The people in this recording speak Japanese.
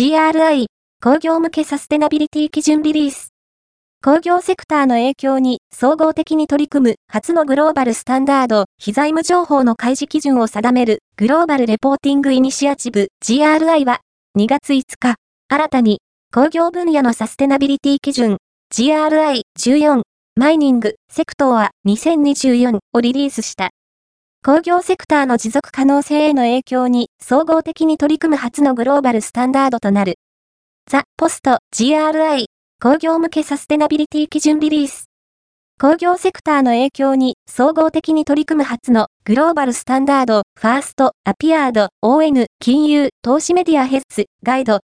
GRI 工業向けサステナビリティ基準リリース。鉱業セクターの影響に総合的に取り組む初のグローバルスタンダード、非財務情報の開示基準を定める Global Reporting Initiative GRI は2月5日、新たに鉱業分野のサステナビリティ基準 GRI14 Mining Sector 2024をリリースした。鉱業セクターの持続可能性への影響に総合的に取り組む初のグローバルスタンダードとなる。ザ・ポスト GRI 工業向けサステナビリティ基準リリース。工業セクターの影響に総合的に取り組む初のグローバルスタンダード、ファースト、アピアード、ON、金融、投資メディアヘッズ、ガイド、